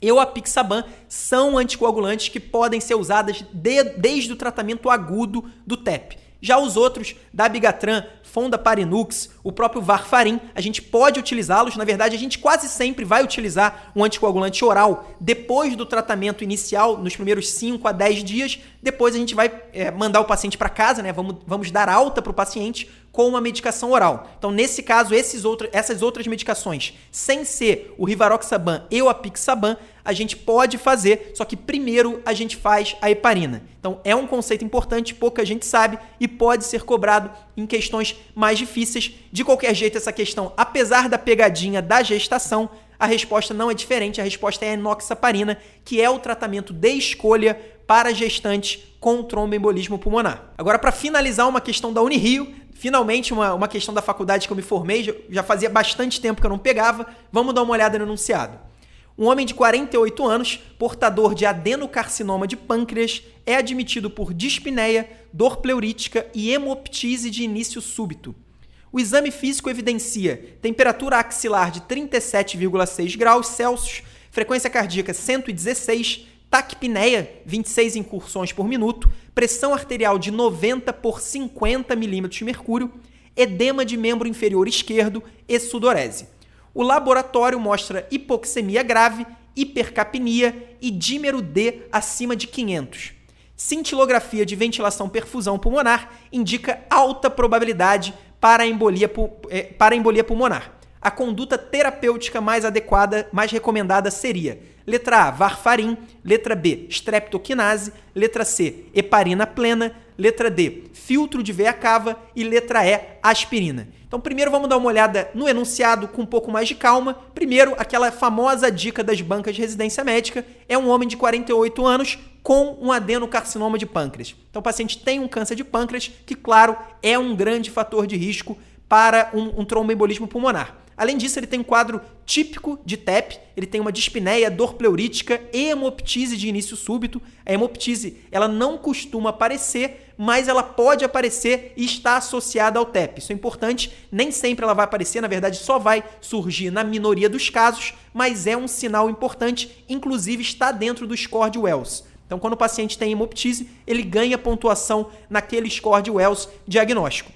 e o Apixaban são anticoagulantes que podem ser usados de, desde o tratamento agudo do TEP. Já os outros, Dabigatran, Fonda Parinux, o próprio Varfarin, a gente pode utilizá-los. Na verdade, a gente quase sempre vai utilizar um anticoagulante oral depois do tratamento inicial, nos primeiros 5 a 10 dias. Depois a gente vai é, mandar o paciente para casa, né? Vamos, vamos dar alta para o paciente com uma medicação oral. Então, nesse caso, esses outro, essas outras medicações, sem ser o Rivaroxaban e o Apixaban, a gente pode fazer, só que primeiro a gente faz a heparina. Então, é um conceito importante, pouca gente sabe e pode ser cobrado em questões mais difíceis. De qualquer jeito, essa questão, apesar da pegadinha da gestação, a resposta não é diferente, a resposta é a enoxaparina, que é o tratamento de escolha para gestantes com tromboembolismo pulmonar. Agora, para finalizar uma questão da Unirio, finalmente uma, uma questão da faculdade que eu me formei, já fazia bastante tempo que eu não pegava. Vamos dar uma olhada no enunciado. Um homem de 48 anos, portador de adenocarcinoma de pâncreas, é admitido por dispneia, dor pleurítica e hemoptise de início súbito. O exame físico evidencia temperatura axilar de 37,6 graus Celsius, frequência cardíaca 116, taquipneia 26 incursões por minuto, pressão arterial de 90 por 50 milímetros de mercúrio, edema de membro inferior esquerdo e sudorese. O laboratório mostra hipoxemia grave, hipercapnia e dímero D acima de 500. Cintilografia de ventilação perfusão pulmonar indica alta probabilidade para embolia, eh, para embolia pulmonar. A conduta terapêutica mais adequada, mais recomendada seria letra A, varfarin, letra B, streptokinase, letra C, heparina plena, letra D, filtro de veia cava e letra E, aspirina. Então, primeiro vamos dar uma olhada no enunciado com um pouco mais de calma. Primeiro, aquela famosa dica das bancas de residência médica é um homem de 48 anos com um adenocarcinoma de pâncreas. Então, o paciente tem um câncer de pâncreas, que, claro, é um grande fator de risco para um, um tromboembolismo pulmonar. Além disso, ele tem um quadro típico de TEP, ele tem uma dispneia, dor pleurítica e hemoptise de início súbito. A hemoptise, ela não costuma aparecer, mas ela pode aparecer e está associada ao TEP. Isso é importante, nem sempre ela vai aparecer, na verdade só vai surgir na minoria dos casos, mas é um sinal importante, inclusive está dentro do score de Wells. Então, quando o paciente tem hemoptise, ele ganha pontuação naquele score de Wells diagnóstico.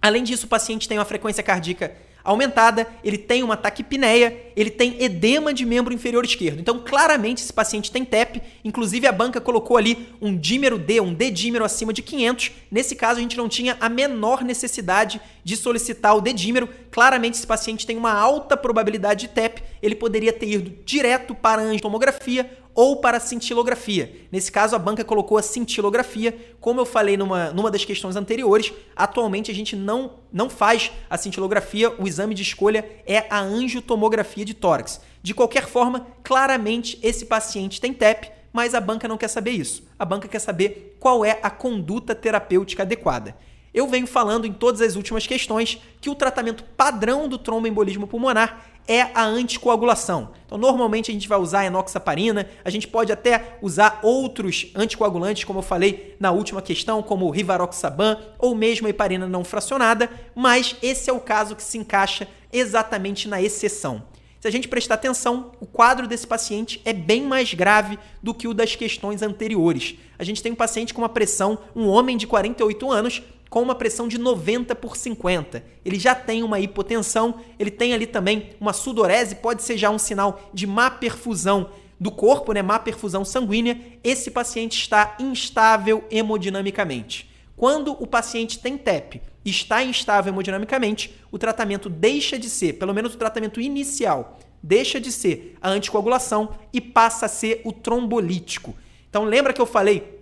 Além disso, o paciente tem uma frequência cardíaca aumentada, ele tem uma taquipneia, ele tem edema de membro inferior esquerdo. Então, claramente, esse paciente tem TEP. Inclusive, a banca colocou ali um dímero D, um D-dímero acima de 500. Nesse caso, a gente não tinha a menor necessidade de solicitar o D-dímero. Claramente, esse paciente tem uma alta probabilidade de TEP. Ele poderia ter ido direto para a angiotomografia ou para a cintilografia. Nesse caso, a banca colocou a cintilografia. Como eu falei numa, numa das questões anteriores, atualmente a gente não, não faz a cintilografia, o exame de escolha é a angiotomografia de tórax. De qualquer forma, claramente esse paciente tem TEP, mas a banca não quer saber isso. A banca quer saber qual é a conduta terapêutica adequada. Eu venho falando em todas as últimas questões que o tratamento padrão do tromboembolismo pulmonar é a anticoagulação. Então, normalmente a gente vai usar a enoxaparina, a gente pode até usar outros anticoagulantes, como eu falei na última questão, como o rivaroxaban ou mesmo a heparina não fracionada, mas esse é o caso que se encaixa exatamente na exceção. Se a gente prestar atenção, o quadro desse paciente é bem mais grave do que o das questões anteriores. A gente tem um paciente com uma pressão, um homem de 48 anos, com uma pressão de 90 por 50. Ele já tem uma hipotensão, ele tem ali também uma sudorese, pode ser já um sinal de má perfusão do corpo, né, má perfusão sanguínea. Esse paciente está instável hemodinamicamente. Quando o paciente tem TEP e está instável hemodinamicamente, o tratamento deixa de ser, pelo menos o tratamento inicial, deixa de ser a anticoagulação e passa a ser o trombolítico. Então lembra que eu falei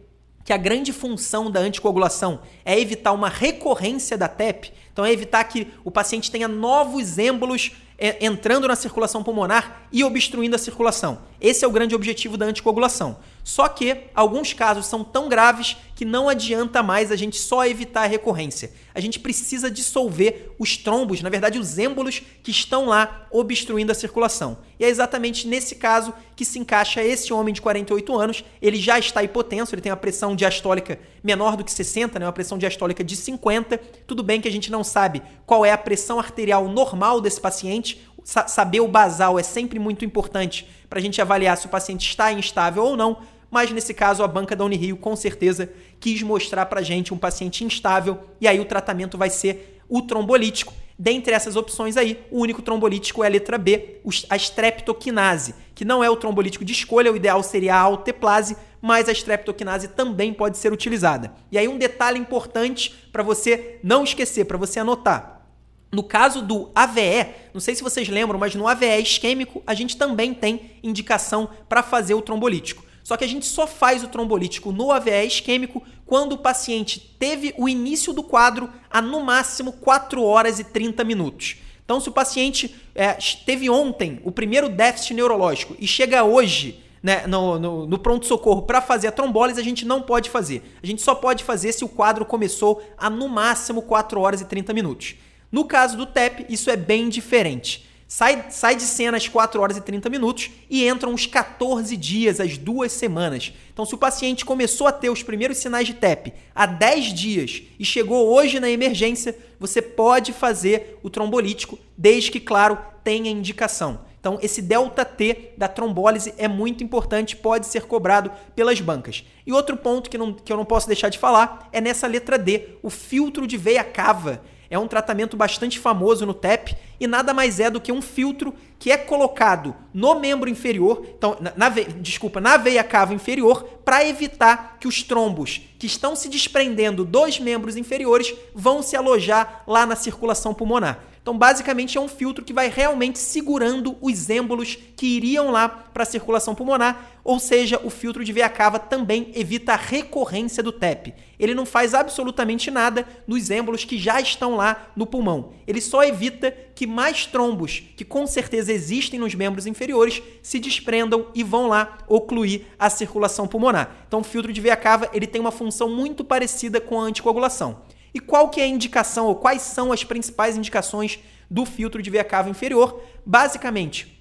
que a grande função da anticoagulação é evitar uma recorrência da TEP, então é evitar que o paciente tenha novos êmbolos é, entrando na circulação pulmonar e obstruindo a circulação. Esse é o grande objetivo da anticoagulação. Só que alguns casos são tão graves que não adianta mais a gente só evitar a recorrência. A gente precisa dissolver os trombos, na verdade, os êmbolos que estão lá obstruindo a circulação. E é exatamente nesse caso que se encaixa esse homem de 48 anos. Ele já está hipotenso, ele tem uma pressão diastólica menor do que 60, né? uma pressão diastólica de 50. Tudo bem que a gente não sabe qual é a pressão arterial normal desse paciente. Saber o basal é sempre muito importante para a gente avaliar se o paciente está instável ou não mas nesse caso a banca da Unirio com certeza quis mostrar para gente um paciente instável e aí o tratamento vai ser o trombolítico. Dentre essas opções aí, o único trombolítico é a letra B, a streptokinase, que não é o trombolítico de escolha, o ideal seria a alteplase, mas a streptokinase também pode ser utilizada. E aí um detalhe importante para você não esquecer, para você anotar. No caso do AVE, não sei se vocês lembram, mas no AVE isquêmico a gente também tem indicação para fazer o trombolítico. Só que a gente só faz o trombolítico no AVE isquêmico quando o paciente teve o início do quadro a no máximo 4 horas e 30 minutos. Então, se o paciente é, teve ontem o primeiro déficit neurológico e chega hoje né, no, no, no pronto-socorro para fazer a trombólise, a gente não pode fazer. A gente só pode fazer se o quadro começou a no máximo 4 horas e 30 minutos. No caso do TEP, isso é bem diferente. Sai, sai de cena às 4 horas e 30 minutos e entram os 14 dias, as duas semanas. Então, se o paciente começou a ter os primeiros sinais de TEP há 10 dias e chegou hoje na emergência, você pode fazer o trombolítico, desde que, claro, tenha indicação. Então, esse delta T da trombólise é muito importante, pode ser cobrado pelas bancas. E outro ponto que, não, que eu não posso deixar de falar é nessa letra D, o filtro de veia cava é um tratamento bastante famoso no TEP e nada mais é do que um filtro que é colocado no membro inferior, então, na, na desculpa, na veia cava inferior, para evitar que os trombos que estão se desprendendo dos membros inferiores vão se alojar lá na circulação pulmonar. Então, basicamente, é um filtro que vai realmente segurando os êmbolos que iriam lá para a circulação pulmonar, ou seja, o filtro de veia cava também evita a recorrência do TEP. Ele não faz absolutamente nada nos êmbolos que já estão lá no pulmão. Ele só evita que mais trombos, que com certeza existem nos membros inferiores, se desprendam e vão lá ocluir a circulação pulmonar. Então, o filtro de veia cava ele tem uma função muito parecida com a anticoagulação. E qual que é a indicação, ou quais são as principais indicações do filtro de veia cava inferior? Basicamente,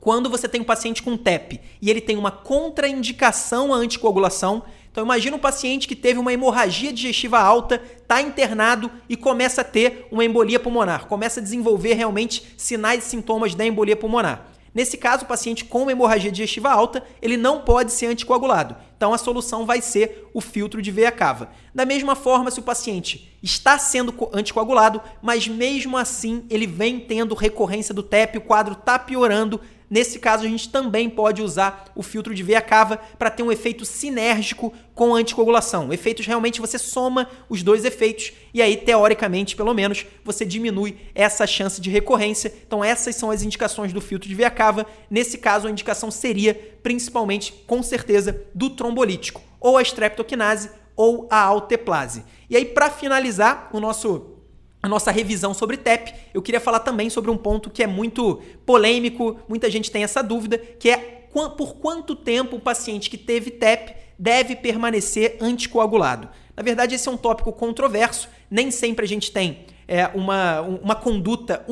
quando você tem um paciente com TEP e ele tem uma contraindicação à anticoagulação, então imagina um paciente que teve uma hemorragia digestiva alta, está internado e começa a ter uma embolia pulmonar, começa a desenvolver realmente sinais e sintomas da embolia pulmonar. Nesse caso, o paciente com hemorragia digestiva alta, ele não pode ser anticoagulado. Então a solução vai ser o filtro de veia cava. Da mesma forma, se o paciente está sendo anticoagulado, mas mesmo assim ele vem tendo recorrência do TEP, o quadro está piorando, Nesse caso, a gente também pode usar o filtro de veia cava para ter um efeito sinérgico com a anticoagulação. Efeitos realmente você soma os dois efeitos e aí, teoricamente, pelo menos, você diminui essa chance de recorrência. Então, essas são as indicações do filtro de veia cava. Nesse caso, a indicação seria principalmente, com certeza, do trombolítico, ou a streptokinase ou a alteplase. E aí, para finalizar o nosso a nossa revisão sobre TEP, eu queria falar também sobre um ponto que é muito polêmico, muita gente tem essa dúvida, que é por quanto tempo o paciente que teve TEP deve permanecer anticoagulado. Na verdade, esse é um tópico controverso, nem sempre a gente tem é, uma, uma conduta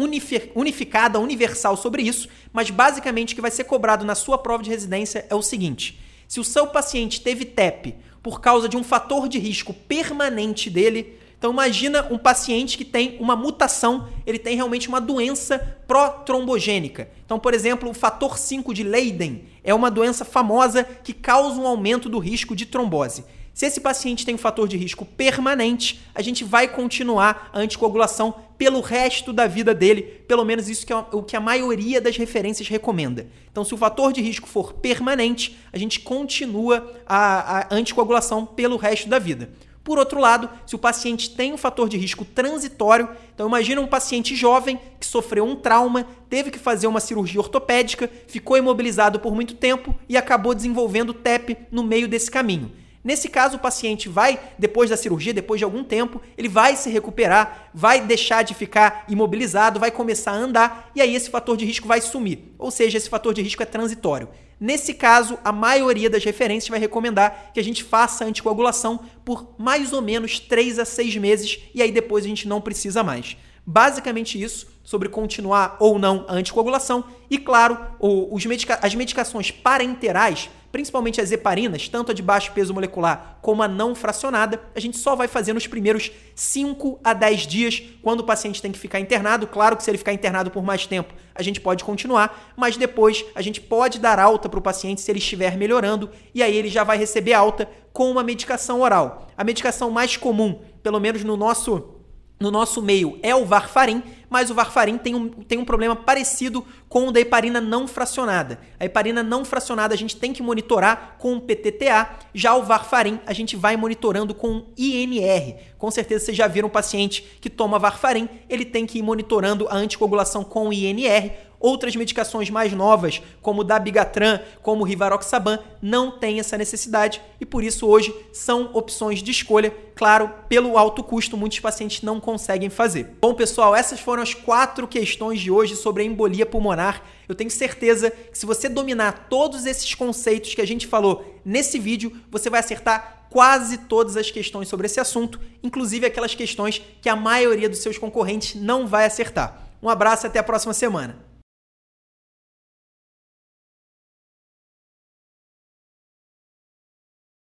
unificada, universal sobre isso, mas basicamente o que vai ser cobrado na sua prova de residência é o seguinte: se o seu paciente teve TEP por causa de um fator de risco permanente dele, então imagina um paciente que tem uma mutação, ele tem realmente uma doença protrombogênica. Então, por exemplo, o fator 5 de Leiden é uma doença famosa que causa um aumento do risco de trombose. Se esse paciente tem um fator de risco permanente, a gente vai continuar a anticoagulação pelo resto da vida dele, pelo menos isso que é o que a maioria das referências recomenda. Então, se o fator de risco for permanente, a gente continua a, a anticoagulação pelo resto da vida. Por outro lado, se o paciente tem um fator de risco transitório, então imagina um paciente jovem que sofreu um trauma, teve que fazer uma cirurgia ortopédica, ficou imobilizado por muito tempo e acabou desenvolvendo TEP no meio desse caminho. Nesse caso, o paciente vai, depois da cirurgia, depois de algum tempo, ele vai se recuperar, vai deixar de ficar imobilizado, vai começar a andar e aí esse fator de risco vai sumir. Ou seja, esse fator de risco é transitório. Nesse caso, a maioria das referências vai recomendar que a gente faça a anticoagulação por mais ou menos 3 a 6 meses e aí depois a gente não precisa mais. Basicamente isso sobre continuar ou não a anticoagulação e, claro, os medica as medicações parenterais principalmente as heparinas, tanto a de baixo peso molecular como a não fracionada, a gente só vai fazer nos primeiros 5 a 10 dias, quando o paciente tem que ficar internado. Claro que se ele ficar internado por mais tempo, a gente pode continuar, mas depois a gente pode dar alta para o paciente se ele estiver melhorando, e aí ele já vai receber alta com uma medicação oral. A medicação mais comum, pelo menos no nosso no nosso meio é o varfarin, mas o varfarin tem um, tem um problema parecido com o da heparina não fracionada. A heparina não fracionada a gente tem que monitorar com o PTTA, já o varfarin a gente vai monitorando com INR. Com certeza vocês já viram um paciente que toma varfarin, ele tem que ir monitorando a anticoagulação com INR Outras medicações mais novas, como o Dabigatran, como o Rivaroxaban, não têm essa necessidade e por isso hoje são opções de escolha. Claro, pelo alto custo, muitos pacientes não conseguem fazer. Bom, pessoal, essas foram as quatro questões de hoje sobre a embolia pulmonar. Eu tenho certeza que se você dominar todos esses conceitos que a gente falou nesse vídeo, você vai acertar quase todas as questões sobre esse assunto, inclusive aquelas questões que a maioria dos seus concorrentes não vai acertar. Um abraço e até a próxima semana.